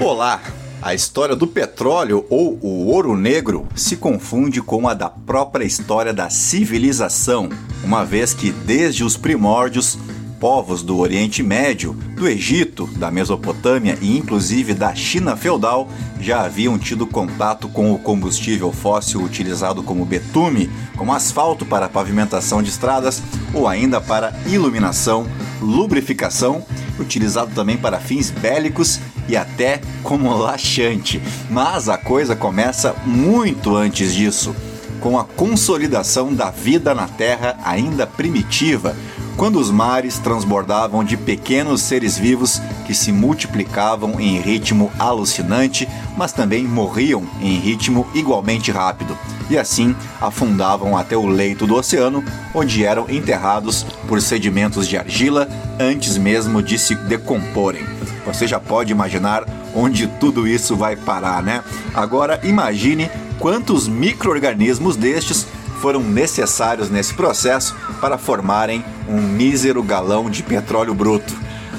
Olá! A história do petróleo ou o ouro negro se confunde com a da própria história da civilização, uma vez que desde os primórdios povos do Oriente Médio, do Egito, da Mesopotâmia e inclusive da China feudal já haviam tido contato com o combustível fóssil utilizado como betume, como asfalto para pavimentação de estradas ou ainda para iluminação, lubrificação, utilizado também para fins bélicos e até como laxante. Mas a coisa começa muito antes disso, com a consolidação da vida na Terra ainda primitiva quando os mares transbordavam de pequenos seres vivos que se multiplicavam em ritmo alucinante, mas também morriam em ritmo igualmente rápido, e assim afundavam até o leito do oceano, onde eram enterrados por sedimentos de argila antes mesmo de se decomporem. Você já pode imaginar onde tudo isso vai parar, né? Agora imagine quantos micro-organismos destes foram necessários nesse processo para formarem um mísero galão de petróleo bruto.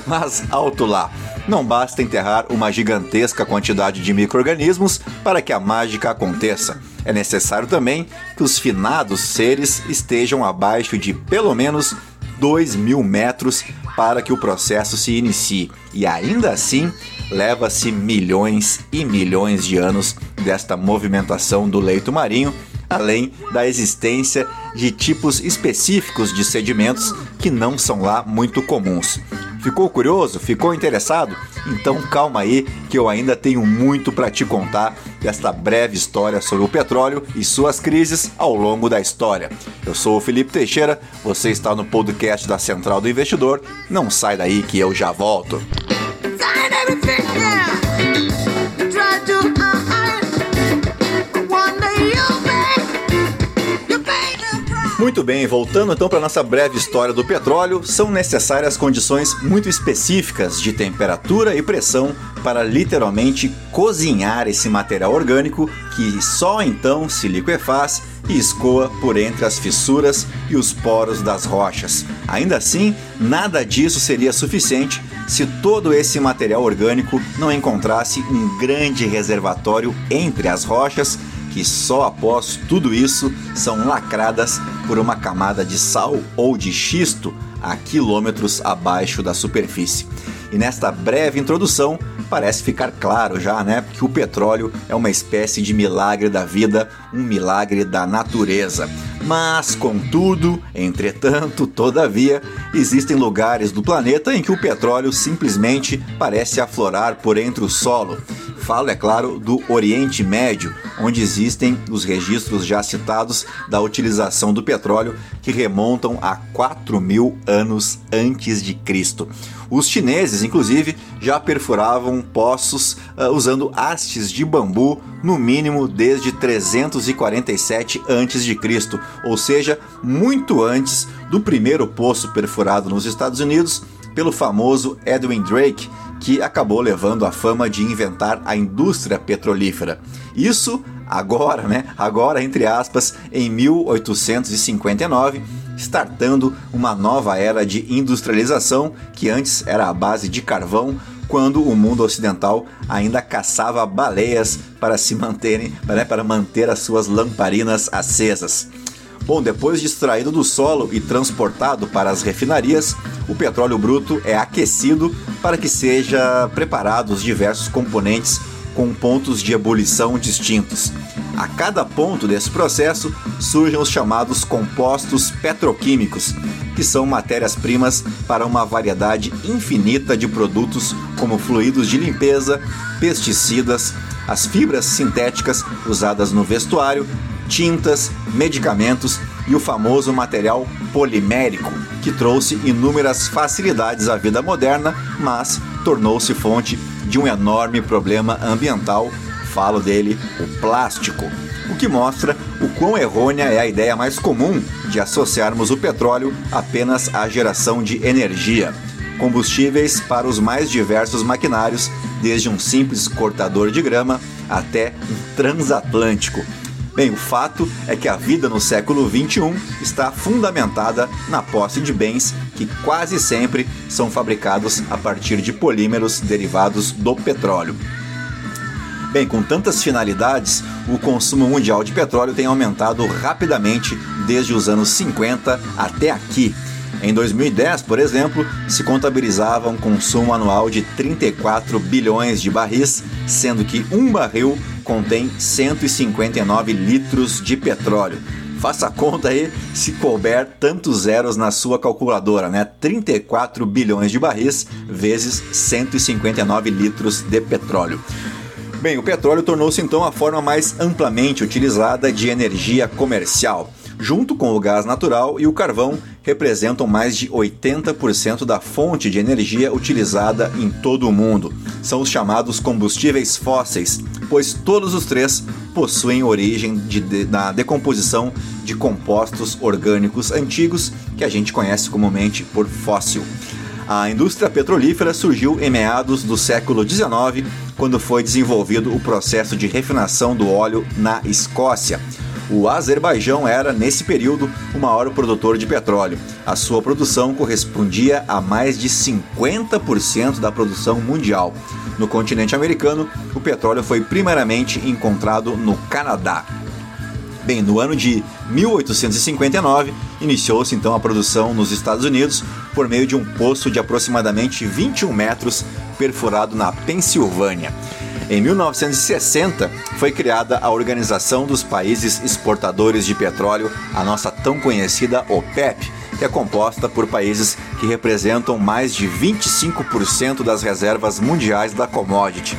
Mas alto lá, não basta enterrar uma gigantesca quantidade de micro-organismos para que a mágica aconteça. É necessário também que os finados seres estejam abaixo de pelo menos 2 mil metros para que o processo se inicie. E ainda assim, leva-se milhões e milhões de anos desta movimentação do leito marinho além da existência de tipos específicos de sedimentos que não são lá muito comuns. Ficou curioso? Ficou interessado? Então calma aí que eu ainda tenho muito para te contar desta breve história sobre o petróleo e suas crises ao longo da história. Eu sou o Felipe Teixeira, você está no podcast da Central do Investidor. Não sai daí que eu já volto. Muito bem, voltando então para nossa breve história do petróleo, são necessárias condições muito específicas de temperatura e pressão para literalmente cozinhar esse material orgânico que só então se liquefaz e escoa por entre as fissuras e os poros das rochas. Ainda assim, nada disso seria suficiente se todo esse material orgânico não encontrasse um grande reservatório entre as rochas que só após tudo isso são lacradas por uma camada de sal ou de xisto a quilômetros abaixo da superfície. E nesta breve introdução, parece ficar claro já, né, que o petróleo é uma espécie de milagre da vida, um milagre da natureza. Mas, contudo, entretanto, todavia, existem lugares do planeta em que o petróleo simplesmente parece aflorar por entre o solo. Falo, é claro, do Oriente Médio, onde existem os registros já citados da utilização do petróleo que remontam a 4 mil anos antes de Cristo. Os chineses, inclusive, já perfuravam poços uh, usando hastes de bambu, no mínimo desde 347 a.C., ou seja, muito antes do primeiro poço perfurado nos Estados Unidos pelo famoso Edwin Drake, que acabou levando a fama de inventar a indústria petrolífera. Isso agora, né? Agora, entre aspas, em 1859 startando uma nova era de industrialização que antes era a base de carvão, quando o mundo ocidental ainda caçava baleias para se manterem, né, para manter as suas lamparinas acesas. Bom, depois de extraído do solo e transportado para as refinarias, o petróleo bruto é aquecido para que seja preparados diversos componentes com pontos de ebulição distintos. A cada ponto desse processo surgem os chamados compostos petroquímicos, que são matérias-primas para uma variedade infinita de produtos como fluidos de limpeza, pesticidas, as fibras sintéticas usadas no vestuário, tintas, medicamentos e o famoso material polimérico, que trouxe inúmeras facilidades à vida moderna, mas tornou-se fonte de um enorme problema ambiental falo dele, o plástico, o que mostra o quão errônea é a ideia mais comum de associarmos o petróleo apenas à geração de energia. Combustíveis para os mais diversos maquinários, desde um simples cortador de grama até um transatlântico. Bem, o fato é que a vida no século XXI está fundamentada na posse de bens que quase sempre são fabricados a partir de polímeros derivados do petróleo. Bem, com tantas finalidades, o consumo mundial de petróleo tem aumentado rapidamente desde os anos 50 até aqui. Em 2010, por exemplo, se contabilizava um consumo anual de 34 bilhões de barris, sendo que um barril contém 159 litros de petróleo. Faça a conta aí se couber tantos zeros na sua calculadora, né? 34 bilhões de barris vezes 159 litros de petróleo. Bem, o petróleo tornou-se então a forma mais amplamente utilizada de energia comercial junto com o gás natural e o carvão, representam mais de 80% da fonte de energia utilizada em todo o mundo. São os chamados combustíveis fósseis, pois todos os três possuem origem de, de, na decomposição de compostos orgânicos antigos que a gente conhece comumente por fóssil. A indústria petrolífera surgiu em meados do século XIX, quando foi desenvolvido o processo de refinação do óleo na Escócia. O Azerbaijão era, nesse período, o maior produtor de petróleo. A sua produção correspondia a mais de 50% da produção mundial. No continente americano, o petróleo foi primeiramente encontrado no Canadá. Bem, no ano de 1859, iniciou-se então a produção nos Estados Unidos por meio de um poço de aproximadamente 21 metros perfurado na Pensilvânia. Em 1960, foi criada a Organização dos Países Exportadores de Petróleo, a nossa tão conhecida OPEP, que é composta por países que representam mais de 25% das reservas mundiais da commodity.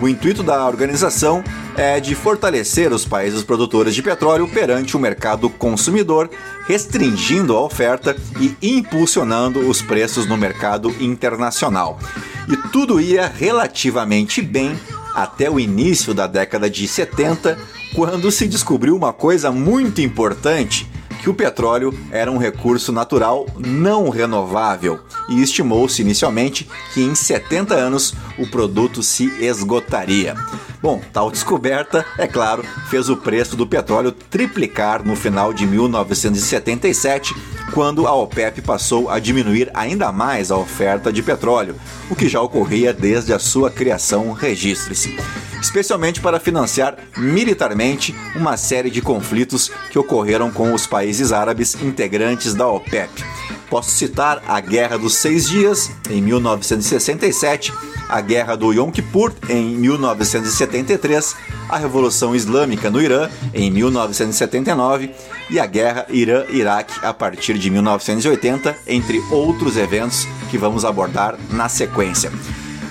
O intuito da organização é de fortalecer os países produtores de petróleo perante o mercado consumidor, restringindo a oferta e impulsionando os preços no mercado internacional. E tudo ia relativamente bem até o início da década de 70, quando se descobriu uma coisa muito importante que o petróleo era um recurso natural não renovável e estimou-se inicialmente que em 70 anos o produto se esgotaria. Bom, tal descoberta, é claro, fez o preço do petróleo triplicar no final de 1977, quando a OPEP passou a diminuir ainda mais a oferta de petróleo, o que já ocorria desde a sua criação, registre-se especialmente para financiar militarmente uma série de conflitos que ocorreram com os países árabes integrantes da OPEP. Posso citar a Guerra dos Seis Dias, em 1967, a Guerra do Yom Kippur, em 1973, a Revolução Islâmica no Irã, em 1979, e a Guerra Irã-Iraque a partir de 1980, entre outros eventos que vamos abordar na sequência.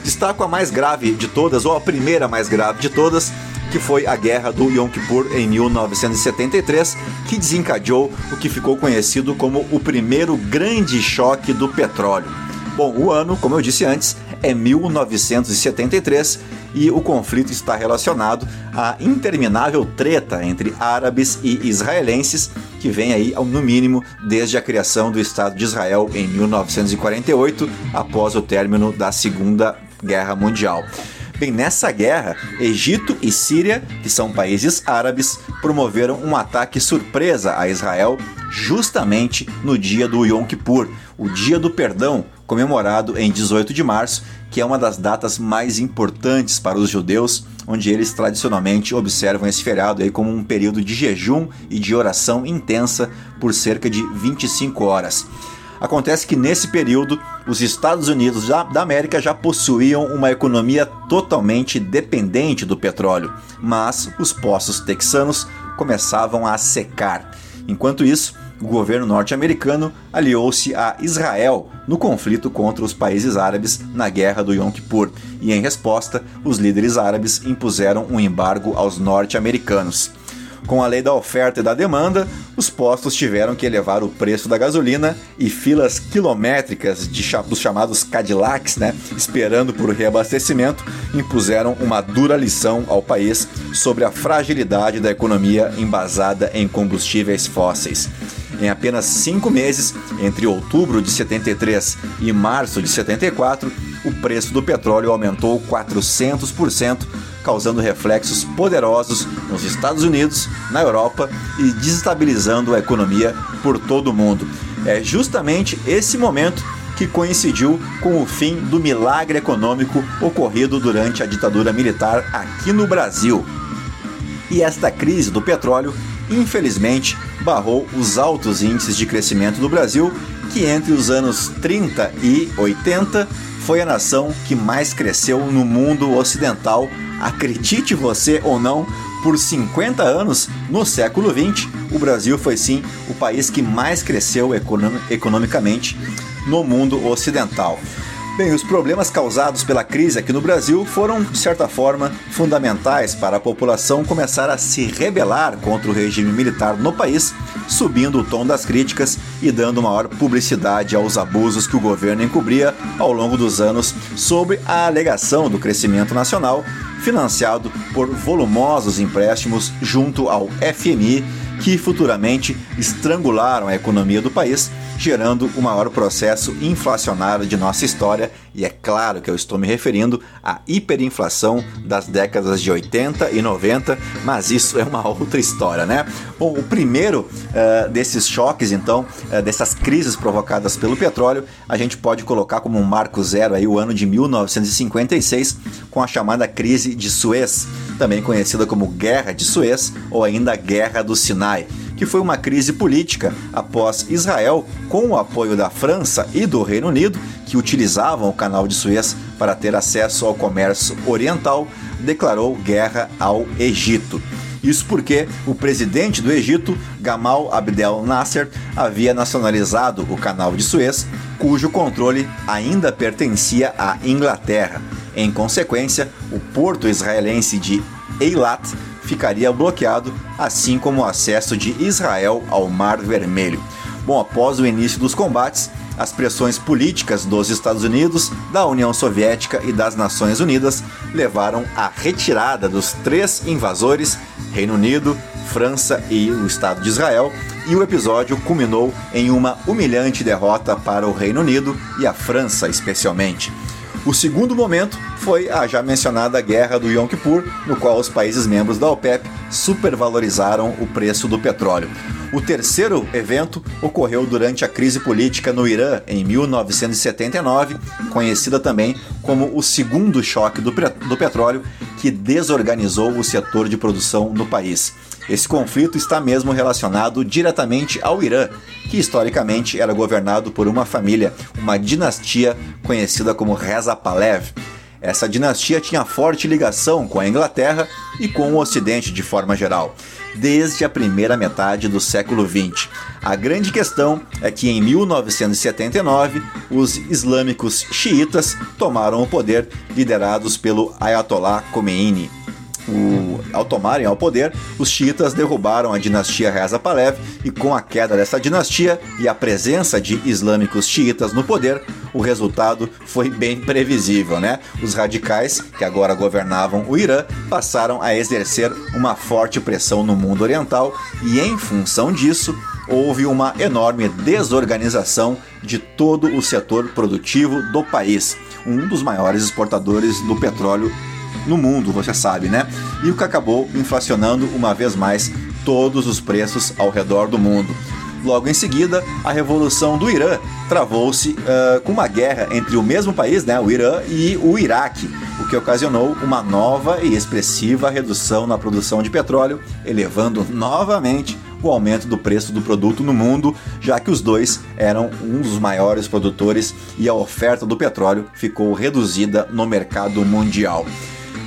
Destaco a mais grave de todas, ou a primeira mais grave de todas, que foi a Guerra do Yom Kippur em 1973, que desencadeou o que ficou conhecido como o primeiro grande choque do petróleo. Bom, o ano, como eu disse antes, é 1973 e o conflito está relacionado à interminável treta entre árabes e israelenses que vem aí no mínimo desde a criação do Estado de Israel em 1948, após o término da Segunda Guerra Mundial. Bem, nessa guerra, Egito e Síria, que são países árabes, promoveram um ataque surpresa a Israel justamente no dia do Yom Kippur, o Dia do Perdão, comemorado em 18 de março, que é uma das datas mais importantes para os judeus, onde eles tradicionalmente observam esse feriado aí como um período de jejum e de oração intensa por cerca de 25 horas. Acontece que nesse período, os Estados Unidos da América já possuíam uma economia totalmente dependente do petróleo, mas os poços texanos começavam a secar. Enquanto isso, o governo norte-americano aliou-se a Israel no conflito contra os países árabes na Guerra do Yom Kippur, e em resposta, os líderes árabes impuseram um embargo aos norte-americanos. Com a lei da oferta e da demanda, os postos tiveram que elevar o preço da gasolina e filas quilométricas de, dos chamados Cadillacs, né, esperando por reabastecimento, impuseram uma dura lição ao país sobre a fragilidade da economia embasada em combustíveis fósseis. Em apenas cinco meses, entre outubro de 73 e março de 74, o preço do petróleo aumentou 400%, causando reflexos poderosos nos Estados Unidos, na Europa e desestabilizando a economia por todo o mundo. É justamente esse momento que coincidiu com o fim do milagre econômico ocorrido durante a ditadura militar aqui no Brasil. E esta crise do petróleo, infelizmente, barrou os altos índices de crescimento do Brasil, que entre os anos 30 e 80 foi a nação que mais cresceu no mundo ocidental, acredite você ou não, por 50 anos, no século 20, o Brasil foi sim o país que mais cresceu economicamente no mundo ocidental. Bem, os problemas causados pela crise aqui no Brasil foram, de certa forma, fundamentais para a população começar a se rebelar contra o regime militar no país, subindo o tom das críticas e dando maior publicidade aos abusos que o governo encobria ao longo dos anos sobre a alegação do crescimento nacional, financiado por volumosos empréstimos junto ao FMI, que futuramente estrangularam a economia do país gerando o maior processo inflacionário de nossa história, e é claro que eu estou me referindo à hiperinflação das décadas de 80 e 90, mas isso é uma outra história, né? Bom, o primeiro uh, desses choques, então, uh, dessas crises provocadas pelo petróleo, a gente pode colocar como um marco zero aí o ano de 1956, com a chamada crise de Suez, também conhecida como Guerra de Suez ou ainda Guerra do Sinai que foi uma crise política após Israel, com o apoio da França e do Reino Unido, que utilizavam o canal de Suez para ter acesso ao comércio oriental, declarou guerra ao Egito. Isso porque o presidente do Egito, Gamal Abdel Nasser, havia nacionalizado o canal de Suez, cujo controle ainda pertencia à Inglaterra. Em consequência, o porto israelense de Eilat ficaria bloqueado, assim como o acesso de Israel ao Mar Vermelho. Bom, após o início dos combates, as pressões políticas dos Estados Unidos, da União Soviética e das Nações Unidas levaram à retirada dos três invasores, Reino Unido, França e o Estado de Israel, e o episódio culminou em uma humilhante derrota para o Reino Unido e a França, especialmente. O segundo momento foi a já mencionada Guerra do Yom Kippur, no qual os países membros da OPEP supervalorizaram o preço do petróleo. O terceiro evento ocorreu durante a crise política no Irã em 1979, conhecida também como o segundo choque do, petróleo, que desorganizou o setor de produção no país. Esse conflito está mesmo relacionado diretamente ao Irã, que historicamente era governado por uma família, uma dinastia conhecida como Reza Pahlavi. Essa dinastia tinha forte ligação com a Inglaterra e com o Ocidente de forma geral, desde a primeira metade do século XX. A grande questão é que em 1979 os islâmicos xiitas tomaram o poder, liderados pelo Ayatollah Khomeini. Ao tomarem ao poder, os xiitas derrubaram a dinastia Reza Pahlavi e com a queda dessa dinastia e a presença de islâmicos xiitas no poder, o resultado foi bem previsível, né? Os radicais, que agora governavam o Irã, passaram a exercer uma forte pressão no mundo oriental e em função disso, houve uma enorme desorganização de todo o setor produtivo do país, um dos maiores exportadores do petróleo no mundo, você sabe, né? E o que acabou inflacionando uma vez mais todos os preços ao redor do mundo. Logo em seguida, a Revolução do Irã travou-se uh, com uma guerra entre o mesmo país, né, o Irã, e o Iraque, o que ocasionou uma nova e expressiva redução na produção de petróleo, elevando novamente o aumento do preço do produto no mundo, já que os dois eram um dos maiores produtores e a oferta do petróleo ficou reduzida no mercado mundial.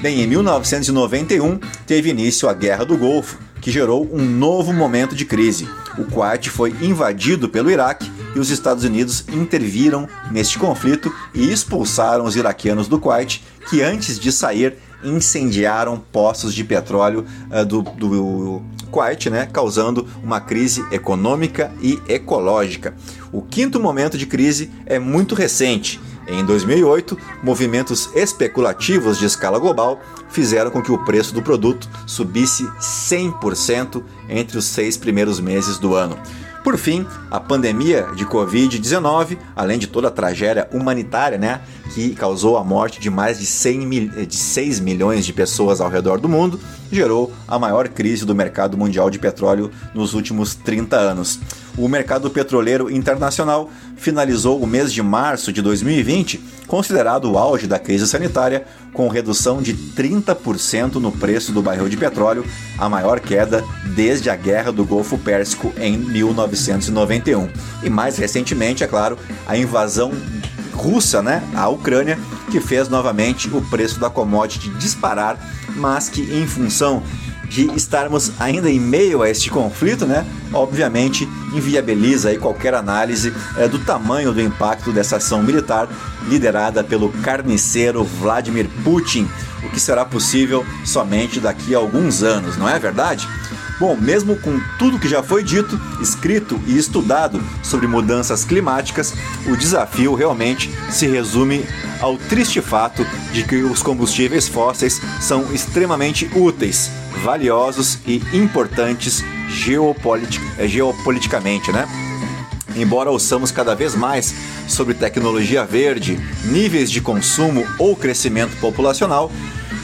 Bem, em 1991 teve início a Guerra do Golfo, que gerou um novo momento de crise. O Kuwait foi invadido pelo Iraque e os Estados Unidos interviram neste conflito e expulsaram os iraquianos do Kuwait, que antes de sair incendiaram poços de petróleo uh, do, do Kuwait, né, causando uma crise econômica e ecológica. O quinto momento de crise é muito recente em 2008, movimentos especulativos de escala global fizeram com que o preço do produto subisse 100% entre os seis primeiros meses do ano. Por fim, a pandemia de Covid-19, além de toda a tragédia humanitária, né, que causou a morte de mais de, 100 mil, de 6 milhões de pessoas ao redor do mundo, gerou a maior crise do mercado mundial de petróleo nos últimos 30 anos. O mercado petroleiro internacional finalizou o mês de março de 2020, considerado o auge da crise sanitária, com redução de 30% no preço do barril de petróleo, a maior queda desde a Guerra do Golfo Pérsico em 1991. E mais recentemente, é claro, a invasão russa, né, à Ucrânia, que fez novamente o preço da commodity disparar, mas que em função de estarmos ainda em meio a este conflito, né? Obviamente inviabiliza aí qualquer análise é, do tamanho do impacto dessa ação militar liderada pelo carniceiro Vladimir Putin, o que será possível somente daqui a alguns anos, não é verdade? Bom, mesmo com tudo que já foi dito, escrito e estudado sobre mudanças climáticas, o desafio realmente se resume ao triste fato de que os combustíveis fósseis são extremamente úteis, valiosos e importantes geopolitic geopoliticamente, né? Embora ouçamos cada vez mais sobre tecnologia verde, níveis de consumo ou crescimento populacional,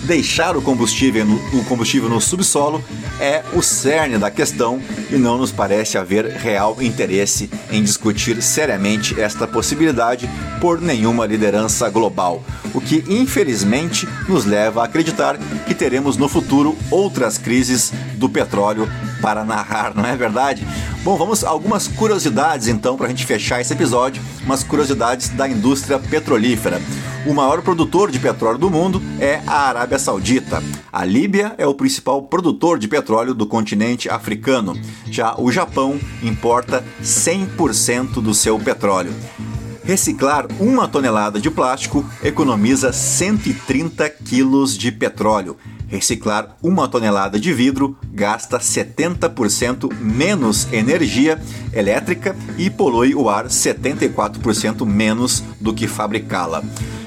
deixar o combustível no, o combustível no subsolo é o cerne da questão e não nos parece haver real interesse em discutir seriamente esta possibilidade por nenhuma liderança global, o que infelizmente nos leva a acreditar que teremos no futuro outras crises do petróleo para narrar, não é verdade? Bom, vamos algumas curiosidades então para a gente fechar esse episódio, umas curiosidades da indústria petrolífera. O maior produtor de petróleo do mundo é a Arábia Saudita. A Líbia é o principal produtor de petróleo do continente africano. Já o Japão importa 100% do seu petróleo. Reciclar uma tonelada de plástico economiza 130 quilos de petróleo. Reciclar uma tonelada de vidro gasta 70% menos energia elétrica e polui o ar 74% menos do que fabricá-la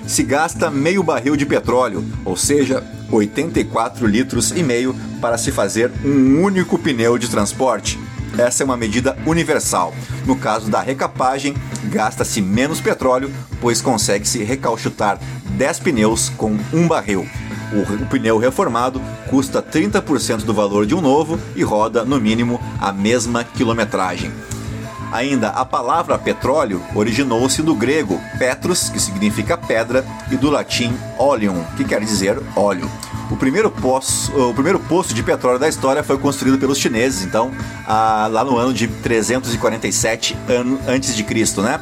se gasta meio barril de petróleo, ou seja, 84 litros e meio para se fazer um único pneu de transporte. Essa é uma medida universal. No caso da recapagem, gasta-se menos petróleo, pois consegue-se recauchutar 10 pneus com um barril. O, pneu reformado custa 30% do valor de um novo e roda, no mínimo, a mesma quilometragem. Ainda, a palavra petróleo originou-se do grego petros, que significa pedra, e do latim oleum, que quer dizer óleo. O primeiro, poço, o primeiro poço de petróleo da história foi construído pelos chineses, então, lá no ano de 347 ano, antes de Cristo, né?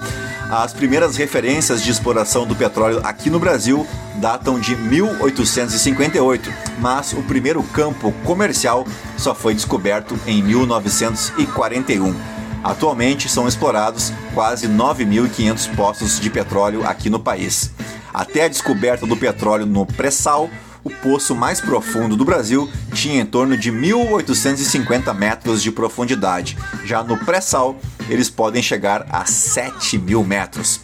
As primeiras referências de exploração do petróleo aqui no Brasil datam de 1858, mas o primeiro campo comercial só foi descoberto em 1941. Atualmente são explorados quase 9.500 poços de petróleo aqui no país. Até a descoberta do petróleo no pré-sal, o poço mais profundo do Brasil tinha em torno de 1.850 metros de profundidade. Já no pré-sal, eles podem chegar a 7.000 metros.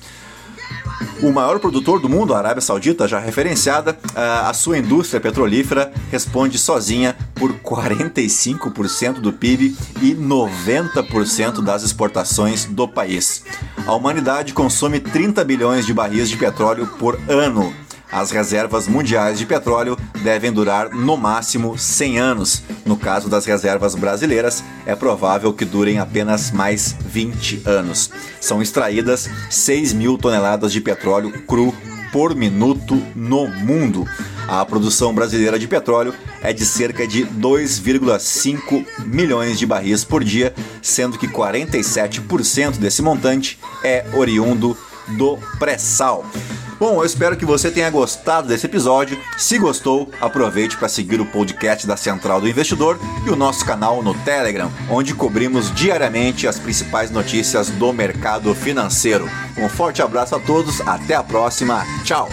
O maior produtor do mundo, a Arábia Saudita, já referenciada, a sua indústria petrolífera responde sozinha por 45% do PIB e 90% das exportações do país. A humanidade consome 30 bilhões de barris de petróleo por ano. As reservas mundiais de petróleo devem durar no máximo 100 anos. No caso das reservas brasileiras, é provável que durem apenas mais 20 anos. São extraídas 6 mil toneladas de petróleo cru por minuto no mundo. A produção brasileira de petróleo é de cerca de 2,5 milhões de barris por dia, sendo que 47% desse montante é oriundo do pré-sal. Bom, eu espero que você tenha gostado desse episódio. Se gostou, aproveite para seguir o podcast da Central do Investidor e o nosso canal no Telegram, onde cobrimos diariamente as principais notícias do mercado financeiro. Um forte abraço a todos, até a próxima, tchau!